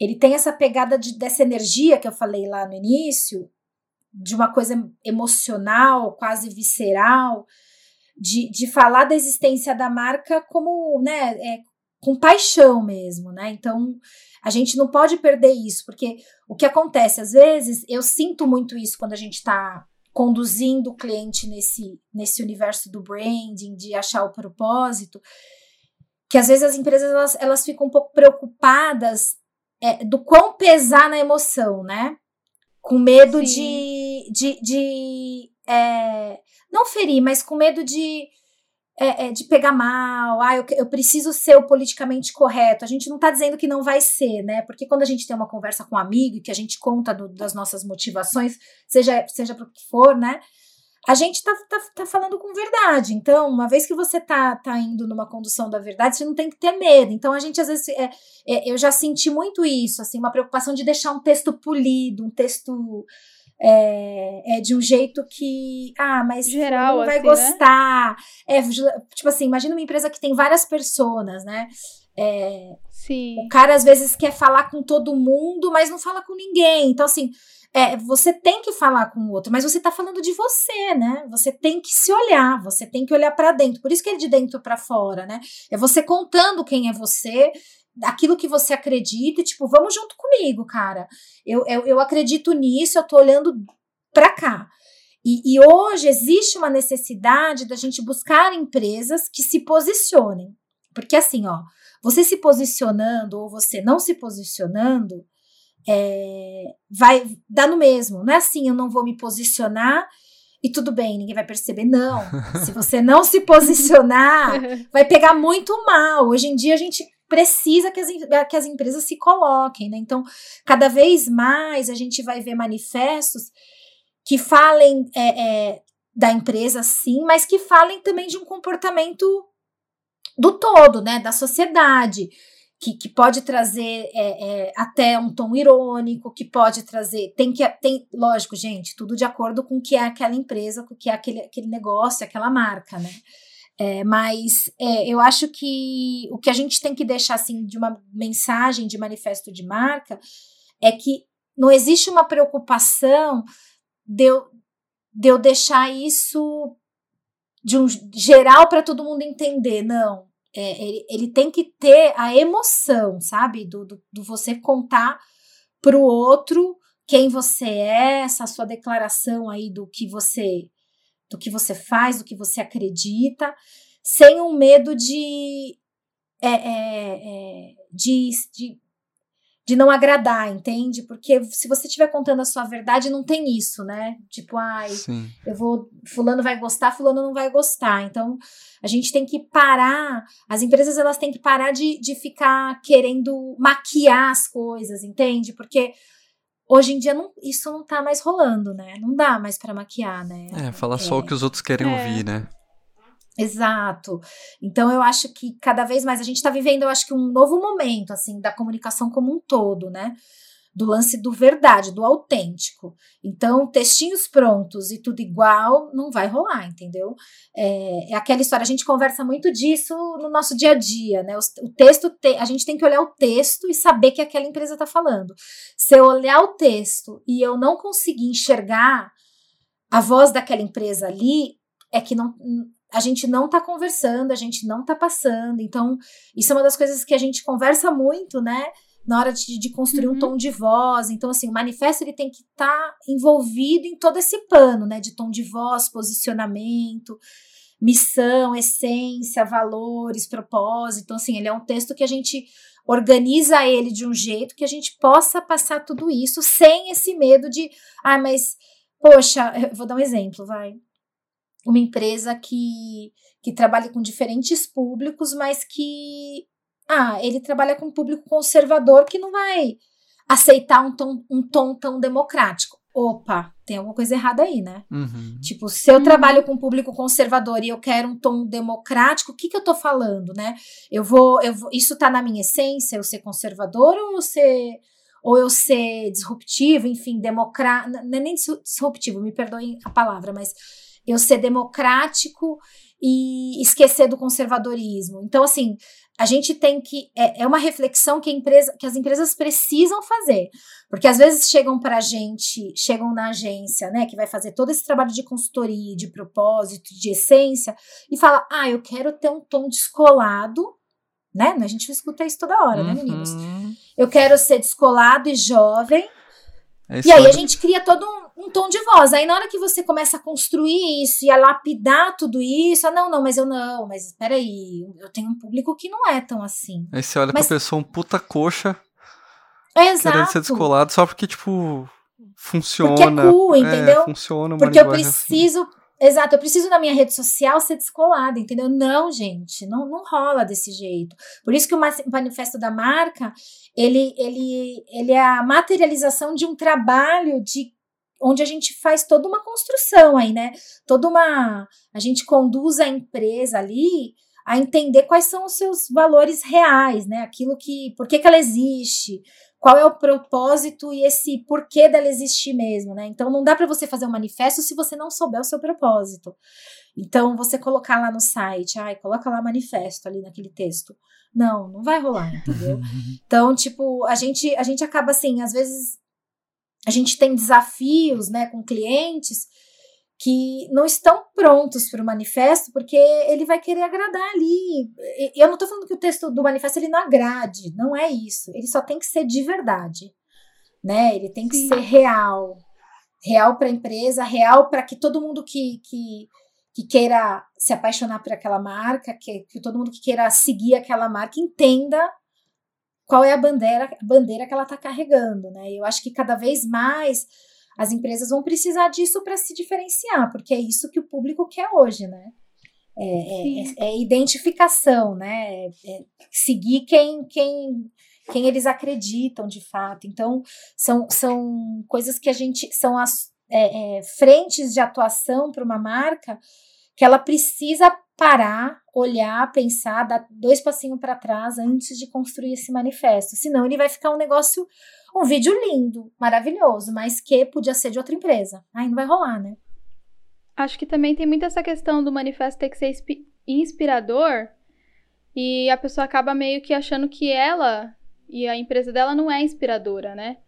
ele tem essa pegada de, dessa energia que eu falei lá no início, de uma coisa emocional, quase visceral, de, de falar da existência da marca como, né, é, com paixão mesmo, né? Então, a gente não pode perder isso, porque o que acontece, às vezes, eu sinto muito isso quando a gente está conduzindo o cliente nesse, nesse universo do branding, de achar o propósito, que às vezes as empresas elas, elas ficam um pouco preocupadas é, do quão pesar na emoção, né? Com medo de, de, de é, não ferir, mas com medo de é, é, de pegar mal, ah, eu, eu, preciso ser o politicamente correto. A gente não está dizendo que não vai ser, né? Porque quando a gente tem uma conversa com um amigo e que a gente conta do, das nossas motivações, seja, seja para o que for, né? A gente tá, tá, tá, falando com verdade. Então, uma vez que você tá, tá indo numa condução da verdade, você não tem que ter medo. Então, a gente, às vezes, é, é, eu já senti muito isso, assim, uma preocupação de deixar um texto polido, um texto é, é de um jeito que, ah, mas Geral, não vai assim, né? gostar. Né? É, tipo assim, imagina uma empresa que tem várias pessoas, né? É, Sim. O cara às vezes quer falar com todo mundo, mas não fala com ninguém. Então, assim, é, você tem que falar com o outro, mas você tá falando de você, né? Você tem que se olhar, você tem que olhar para dentro. Por isso que é de dentro para fora, né? É você contando quem é você, aquilo que você acredita, e, tipo, vamos junto comigo, cara. Eu, eu, eu acredito nisso, eu tô olhando para cá. E, e hoje existe uma necessidade da gente buscar empresas que se posicionem. Porque assim, ó, você se posicionando ou você não se posicionando, é, vai dar no mesmo. Não é assim, eu não vou me posicionar e tudo bem, ninguém vai perceber. Não. *laughs* Se você não se posicionar, *laughs* vai pegar muito mal. Hoje em dia a gente precisa que as, que as empresas se coloquem, né? Então, cada vez mais a gente vai ver manifestos que falem é, é, da empresa, sim, mas que falem também de um comportamento do todo, né? Da sociedade. Que, que pode trazer é, é, até um tom irônico, que pode trazer. Tem que. Tem, lógico, gente, tudo de acordo com o que é aquela empresa, com o que é aquele, aquele negócio, aquela marca, né? É, mas é, eu acho que o que a gente tem que deixar assim de uma mensagem de manifesto de marca é que não existe uma preocupação de eu, de eu deixar isso de um geral para todo mundo entender, não. É, ele, ele, tem que ter a emoção, sabe? Do, do, do você contar para o outro quem você é, essa sua declaração aí do que você do que você faz, do que você acredita, sem um medo de, é, é, é, de, de, de não agradar, entende? Porque se você estiver contando a sua verdade, não tem isso, né? Tipo, ai, Sim. eu vou. Fulano vai gostar, fulano não vai gostar. Então, a gente tem que parar. As empresas elas têm que parar de, de ficar querendo maquiar as coisas, entende? Porque Hoje em dia não, isso não tá mais rolando, né? Não dá mais para maquiar, né? É, falar só o que os outros querem é. ouvir, né? Exato. Então eu acho que cada vez mais a gente está vivendo, eu acho que um novo momento assim da comunicação como um todo, né? Do lance do verdade, do autêntico. Então, textinhos prontos e tudo igual não vai rolar, entendeu? É, é aquela história, a gente conversa muito disso no nosso dia a dia, né? O, o texto, te, a gente tem que olhar o texto e saber que aquela empresa está falando. Se eu olhar o texto e eu não conseguir enxergar a voz daquela empresa ali, é que não, a gente não está conversando, a gente não está passando. Então, isso é uma das coisas que a gente conversa muito, né? Na hora de, de construir uhum. um tom de voz. Então, assim, o manifesto ele tem que estar tá envolvido em todo esse pano, né? De tom de voz, posicionamento, missão, essência, valores, propósito. Então, assim, ele é um texto que a gente organiza ele de um jeito que a gente possa passar tudo isso sem esse medo de, ah, mas, poxa, *laughs* vou dar um exemplo, vai. Uma empresa que, que trabalha com diferentes públicos, mas que ah, ele trabalha com um público conservador que não vai aceitar um tom, um tom tão democrático. Opa, tem alguma coisa errada aí, né? Uhum. Tipo, se eu uhum. trabalho com um público conservador e eu quero um tom democrático, o que, que eu tô falando, né? Eu vou, eu vou, isso tá na minha essência, eu ser conservador ou eu ser ou eu ser disruptivo, enfim, democrata, não é nem disruptivo, me perdoem a palavra, mas eu ser democrático e esquecer do conservadorismo. Então, assim, a gente tem que. É, é uma reflexão que, empresa, que as empresas precisam fazer. Porque às vezes chegam para a gente, chegam na agência, né, que vai fazer todo esse trabalho de consultoria, de propósito, de essência, e fala: ah, eu quero ter um tom descolado, né? A gente escuta isso toda hora, né, uhum. né, meninos? Eu quero ser descolado e jovem. É e aí a gente cria todo um um tom de voz. Aí na hora que você começa a construir isso e a lapidar tudo isso, ah, não, não, mas eu não, mas peraí, eu tenho um público que não é tão assim. Aí você olha mas... pra pessoa um puta coxa, Exato. querendo ser descolado só porque, tipo, funciona. Porque é cool, entendeu? É, funciona Porque eu assim. preciso... Assim. Exato, eu preciso na minha rede social ser descolada, entendeu? Não, gente, não, não rola desse jeito. Por isso que o manifesto da marca, ele, ele, ele é a materialização de um trabalho de onde a gente faz toda uma construção aí, né? Toda uma. A gente conduz a empresa ali a entender quais são os seus valores reais, né? Aquilo que. Por que, que ela existe? Qual é o propósito e esse porquê dela existir mesmo, né? Então não dá para você fazer um manifesto se você não souber o seu propósito. Então você colocar lá no site, ai, coloca lá manifesto ali naquele texto. Não, não vai rolar, entendeu? *laughs* Então, tipo, a gente a gente acaba assim, às vezes a gente tem desafios né, com clientes que não estão prontos para o manifesto, porque ele vai querer agradar ali. Eu não estou falando que o texto do manifesto ele não agrade, não é isso. Ele só tem que ser de verdade, né? Ele tem que Sim. ser real, real para a empresa, real para que todo mundo que, que, que, queira se apaixonar por aquela marca, que, que todo mundo que queira seguir aquela marca entenda qual é a bandeira, a bandeira que ela está carregando, né? Eu acho que cada vez mais as empresas vão precisar disso para se diferenciar, porque é isso que o público quer hoje, né? É, é, é identificação, né? É, é seguir quem, quem, quem eles acreditam de fato. Então, são, são coisas que a gente. são as é, é, frentes de atuação para uma marca que ela precisa parar, olhar, pensar, dar dois passinhos para trás antes de construir esse manifesto. Senão ele vai ficar um negócio, um vídeo lindo, maravilhoso, mas que podia ser de outra empresa. Aí não vai rolar, né? Acho que também tem muito essa questão do manifesto ter que ser inspirador e a pessoa acaba meio que achando que ela e a empresa dela não é inspiradora, né?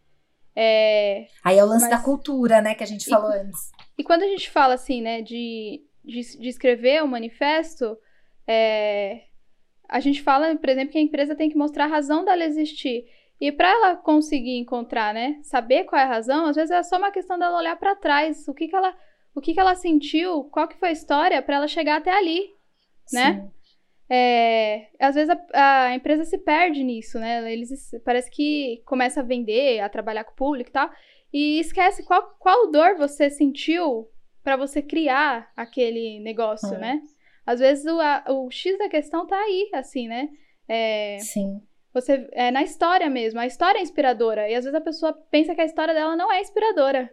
É... Aí é o lance mas... da cultura, né, que a gente falou e... antes. E quando a gente fala assim, né, de de, de escrever o um manifesto, é, a gente fala, por exemplo, que a empresa tem que mostrar a razão dela existir. E para ela conseguir encontrar, né, saber qual é a razão, às vezes é só uma questão dela olhar para trás, o que que ela, o que que ela sentiu, qual que foi a história para ela chegar até ali, né? É, às vezes a, a, empresa se perde nisso, né? Eles parece que começa a vender, a trabalhar com o público e tal, e esquece qual, qual dor você sentiu para você criar aquele negócio, é. né? Às vezes o, a, o X da questão tá aí, assim, né? É, Sim. Você, é na história mesmo. A história é inspiradora. E às vezes a pessoa pensa que a história dela não é inspiradora.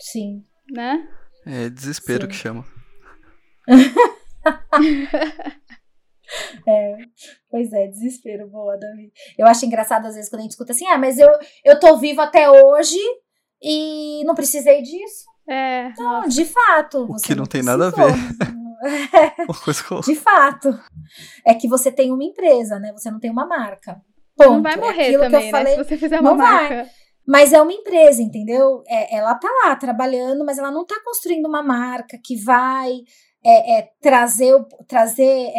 Sim. Né? É desespero Sim. que chama. *laughs* É, pois é, desespero, boa, Davi. Eu acho engraçado às vezes quando a gente escuta assim, ah, mas eu, eu tô vivo até hoje e não precisei disso. É. Não, nossa. de fato. O que não, não tem nada a ver. *laughs* É, *laughs* de fato. É que você tem uma empresa, né? Você não tem uma marca. Ponto. Não vai é morrer é também, né? Se você fizer uma não marca. Vai. Mas é uma empresa, entendeu? É, ela tá lá trabalhando, mas ela não tá construindo uma marca que vai é, é, trazer, trazer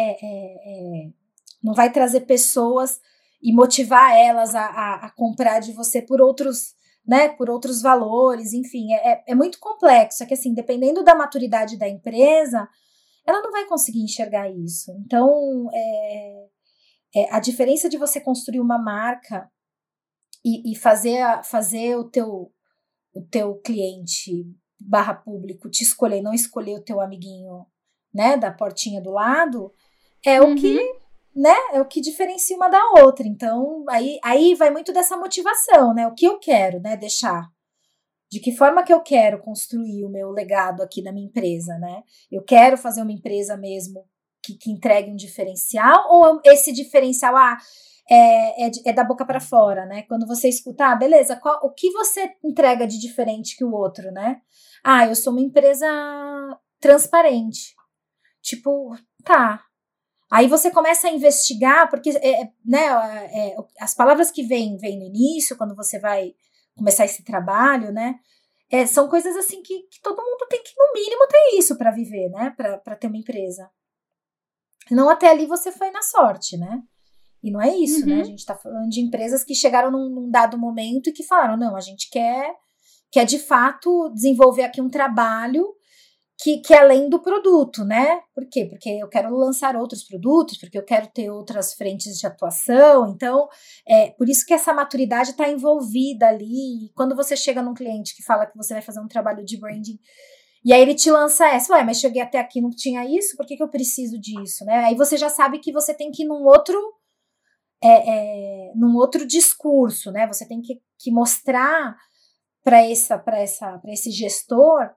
não vai trazer pessoas e motivar elas a, a, a comprar de você por outros né, por outros valores, enfim, é, é, é muito complexo. É que, assim, dependendo da maturidade da empresa, ela não vai conseguir enxergar isso. Então, é, é, a diferença de você construir uma marca e, e fazer, a, fazer o teu o teu cliente barra público te escolher, não escolher o teu amiguinho, né, da portinha do lado, é uhum. o que uhum né, é o que diferencia uma da outra. Então, aí, aí vai muito dessa motivação, né? O que eu quero, né, deixar. De que forma que eu quero construir o meu legado aqui na minha empresa, né? Eu quero fazer uma empresa mesmo que, que entregue um diferencial, ou esse diferencial, ah, é, é, é da boca para fora, né? Quando você escutar, ah, beleza, qual, o que você entrega de diferente que o outro, né? Ah, eu sou uma empresa transparente. Tipo, tá. Aí você começa a investigar, porque é, é né, é, as palavras que vêm vem no início, quando você vai começar esse trabalho, né? É, são coisas assim que, que, todo mundo tem que, no mínimo, ter isso para viver, né? Para ter uma empresa. Não até ali você foi na sorte, né? E não é isso, né? uhum. né? A gente está falando de empresas que chegaram num, num, dado momento e que falaram: não, a gente quer, quer de fato desenvolver aqui um trabalho que, que é além do produto, né? Por quê? Porque eu quero lançar outros produtos, porque eu quero ter outras frentes de atuação. Então, é por isso que essa maturidade está envolvida ali. E quando você chega num cliente que fala que você vai fazer um trabalho de branding e aí ele te lança essa, ué, mas cheguei até aqui, não tinha isso, por que, que eu preciso disso, né? Aí você já sabe que você tem que ir num outro, é, é, num outro discurso, né? Você tem que, que mostrar para essa, para essa, para esse gestor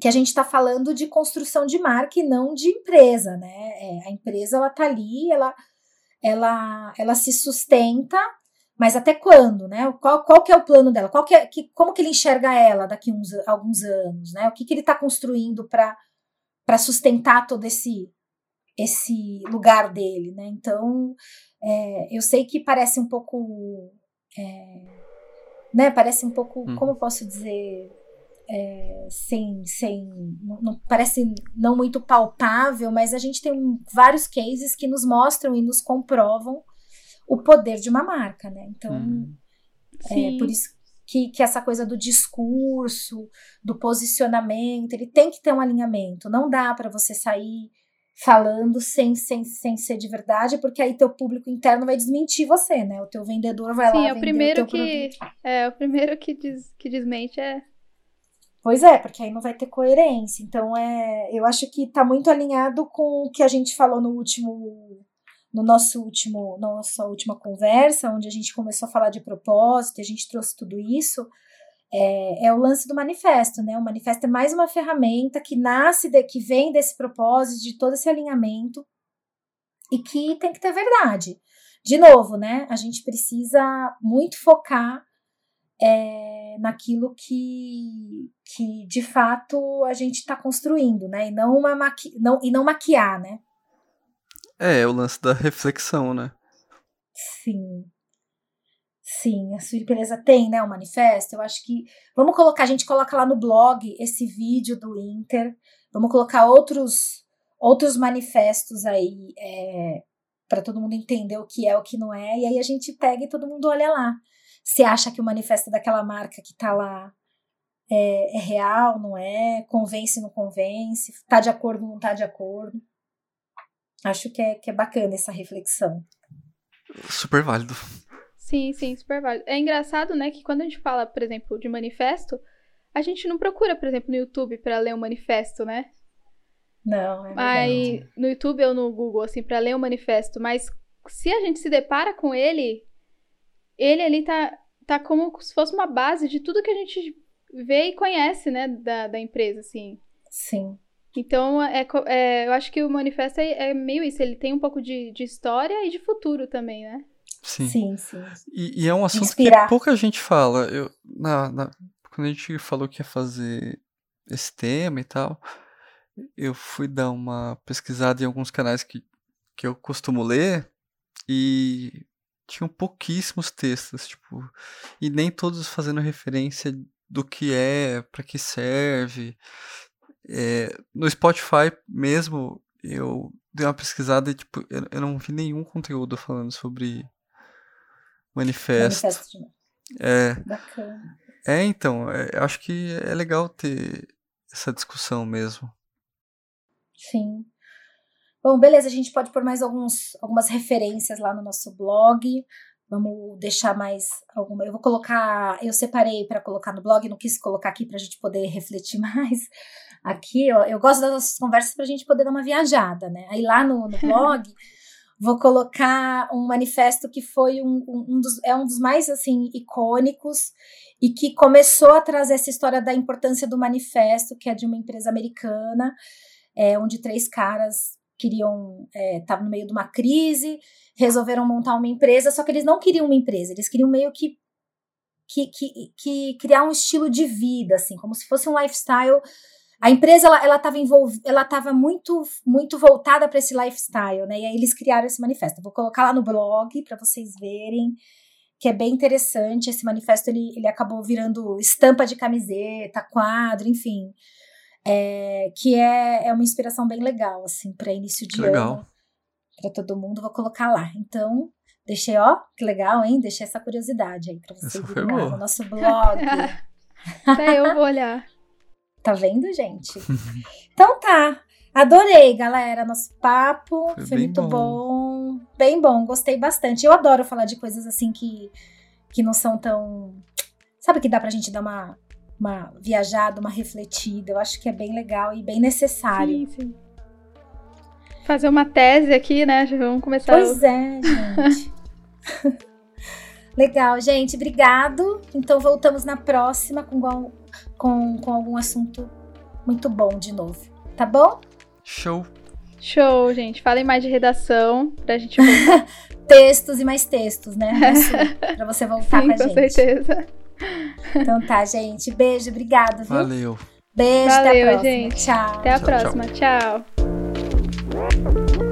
que a gente está falando de construção de marca e não de empresa, né? É, a empresa ela tá ali, ela, ela, ela se sustenta, mas até quando, né? Qual, qual que é o plano dela? Qual que é, que, como que ele enxerga ela daqui uns alguns anos, né? O que, que ele está construindo para para sustentar todo esse esse lugar dele, né? Então, é, eu sei que parece um pouco, é, né? Parece um pouco, hum. como eu posso dizer, é, sem, sem não, não, parece não muito palpável, mas a gente tem vários cases que nos mostram e nos comprovam o poder de uma marca, né? Então, hum. é por isso que, que essa coisa do discurso, do posicionamento, ele tem que ter um alinhamento. Não dá para você sair falando sem, sem, sem ser de verdade, porque aí teu público interno vai desmentir você, né? O teu vendedor vai Sim, lá é o primeiro o que produto. é o primeiro que diz, que desmente é Pois é, porque aí não vai ter coerência. Então, é, eu acho que está muito alinhado com o que a gente falou no último, no nosso último, nossa última conversa, onde a gente começou a falar de propósito, a gente trouxe tudo isso. É, é, o lance do manifesto, né? O manifesto é mais uma ferramenta que nasce, de, que vem desse propósito, de todo esse alinhamento e que tem que ter verdade. De novo, né? A gente precisa muito focar é, naquilo que, que de fato a gente está construindo, né? E não, uma maqui não, e não maquiar, né? É, é, o lance da reflexão, né? Sim. Sim, a sua empresa tem, né, o um manifesto. Eu acho que vamos colocar, a gente coloca lá no blog esse vídeo do Inter. Vamos colocar outros outros manifestos aí é, para todo mundo entender o que é, o que não é. E aí a gente pega e todo mundo olha lá se acha que o manifesto daquela marca que está lá é, é, real, não é, convence, não convence, está de acordo, não está de acordo. Acho que é, que é bacana essa reflexão. Super válido. Sim, sim, super válido. É engraçado, né, que quando a gente fala, por exemplo, de manifesto, a gente não procura, por exemplo, no YouTube para ler um manifesto, né? Não, é Mas no YouTube ou no Google, assim, para ler um manifesto. Mas se a gente se depara com ele, ele ali tá, tá como se fosse uma base de tudo que a gente vê e conhece, né, da, da empresa, assim. Sim. Então, é, é, eu acho que o manifesto é, é, meio isso, ele tem um pouco de, de história e de futuro também, né? Sim. Sim, sim. E, e é um assunto Inspirar. que pouca gente fala. Eu, na, na, quando a gente falou que ia fazer esse tema e tal, eu fui dar uma pesquisada em alguns canais que, que eu costumo ler e tinham pouquíssimos textos, tipo, e nem todos fazendo referência do que é, para que serve. É, no Spotify mesmo, eu dei uma pesquisada e tipo, eu, eu não vi nenhum conteúdo falando sobre manifesto. manifesto. É. Bacana. É, então, é, acho que é legal ter essa discussão mesmo. Sim. Bom, beleza, a gente pode pôr mais alguns, algumas referências lá no nosso blog. Vamos deixar mais alguma. Eu vou colocar. Eu separei para colocar no blog, não quis colocar aqui para a gente poder refletir *laughs* mais. Aqui, ó, eu gosto das nossas conversas para a gente poder dar uma viajada, né? Aí lá no, no blog. *laughs* vou colocar um manifesto que foi um, um, um, dos, é um dos mais assim icônicos e que começou a trazer essa história da importância do manifesto, que é de uma empresa americana, é, onde três caras queriam estavam é, no meio de uma crise, resolveram montar uma empresa, só que eles não queriam uma empresa, eles queriam meio que que, que, que criar um estilo de vida, assim, como se fosse um lifestyle a empresa ela estava ela estava muito muito voltada para esse lifestyle, né? E aí eles criaram esse manifesto. vou colocar lá no blog para vocês verem que é bem interessante. Esse manifesto ele, ele acabou virando estampa de camiseta, quadro, enfim, é, que é, é uma inspiração bem legal assim para início de que ano para todo mundo. Vou colocar lá. Então deixei ó que legal, hein? Deixei essa curiosidade aí para vocês verem no nosso *laughs* blog. Até eu vou olhar. *laughs* Tá vendo, gente? então tá. Adorei, galera, nosso papo. Foi, foi muito bom. bom. Bem bom, gostei bastante. Eu adoro falar de coisas assim que, que não são tão. Sabe que dá pra gente dar uma, uma viajada, uma refletida. Eu acho que é bem legal e bem necessário. Sim, sim. Fazer uma tese aqui, né? Já vamos começar. Pois o... é, gente. *laughs* legal, gente. Obrigado. Então voltamos na próxima com com, com algum assunto muito bom de novo. Tá bom? Show. Show, gente. Falem mais de redação pra gente voltar. *laughs* textos e mais textos, né? *laughs* pra você voltar Sim, com a com gente. Com certeza. Então tá, gente. Beijo, obrigado. Viu? Valeu. Beijo, Valeu, até a próxima. Gente. Tchau. Até a tchau, próxima. tchau. tchau.